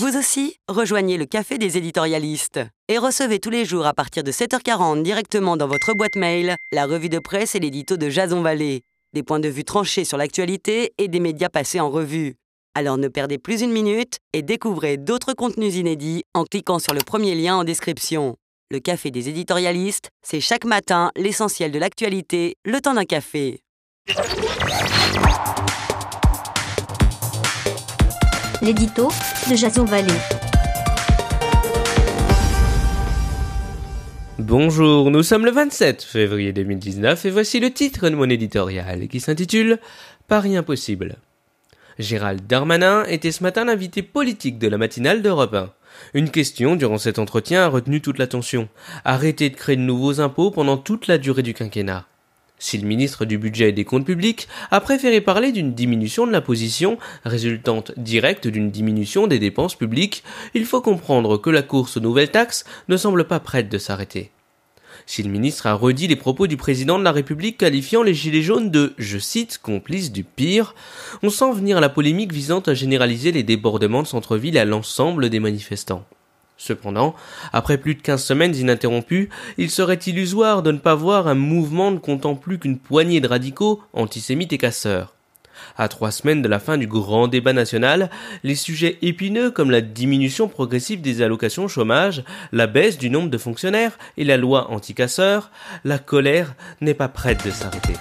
Vous aussi, rejoignez le Café des éditorialistes et recevez tous les jours à partir de 7h40 directement dans votre boîte mail la revue de presse et l'édito de Jason Vallée. Des points de vue tranchés sur l'actualité et des médias passés en revue. Alors ne perdez plus une minute et découvrez d'autres contenus inédits en cliquant sur le premier lien en description. Le Café des éditorialistes, c'est chaque matin l'essentiel de l'actualité, le temps d'un café. L'édito de Jason Vallée. Bonjour, nous sommes le 27 février 2019 et voici le titre de mon éditorial qui s'intitule Paris impossible. Gérald Darmanin était ce matin l'invité politique de la matinale d'Europe 1. Une question durant cet entretien a retenu toute l'attention. Arrêter de créer de nouveaux impôts pendant toute la durée du quinquennat. Si le ministre du Budget et des Comptes publics a préféré parler d'une diminution de l'imposition résultante directe d'une diminution des dépenses publiques, il faut comprendre que la course aux nouvelles taxes ne semble pas prête de s'arrêter. Si le ministre a redit les propos du président de la République qualifiant les Gilets jaunes de, je cite, complices du pire, on sent venir la polémique visant à généraliser les débordements de centre-ville à l'ensemble des manifestants. Cependant, après plus de 15 semaines ininterrompues, il serait illusoire de ne pas voir un mouvement ne comptant plus qu'une poignée de radicaux, antisémites et casseurs. À trois semaines de la fin du grand débat national, les sujets épineux comme la diminution progressive des allocations chômage, la baisse du nombre de fonctionnaires et la loi anti-casseurs, la colère n'est pas prête de s'arrêter.